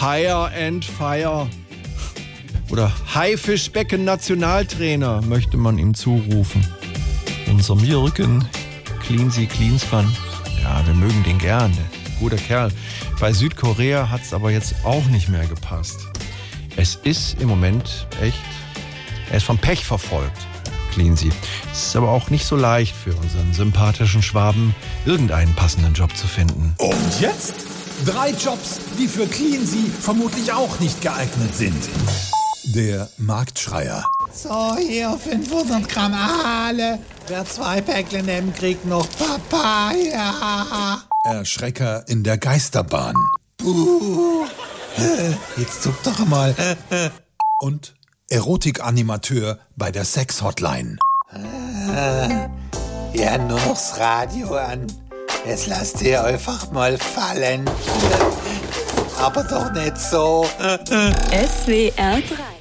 Higher and Fire. Oder Haifischbecken Nationaltrainer möchte man ihm zurufen. Unser Mirken, Cleansy Cleanspan. Ja, wir mögen den gern. Guter Kerl. Bei Südkorea hat es aber jetzt auch nicht mehr gepasst. Es ist im Moment echt, er ist vom Pech verfolgt. Cleansy. Es ist aber auch nicht so leicht für unseren sympathischen Schwaben, irgendeinen passenden Job zu finden. Und jetzt drei Jobs, die für Cleansy vermutlich auch nicht geeignet sind. Der Marktschreier. So, hier 500 Gramm Aale. Wer zwei Päckle nimmt, kriegt noch Papaya. Erschrecker in der Geisterbahn. Buh. Jetzt zuck doch mal. Und Erotikanimateur bei der Sex-Hotline. Ja, nur noch das Radio an. Jetzt lasst ihr einfach mal fallen. Aber doch nicht so. SWR 3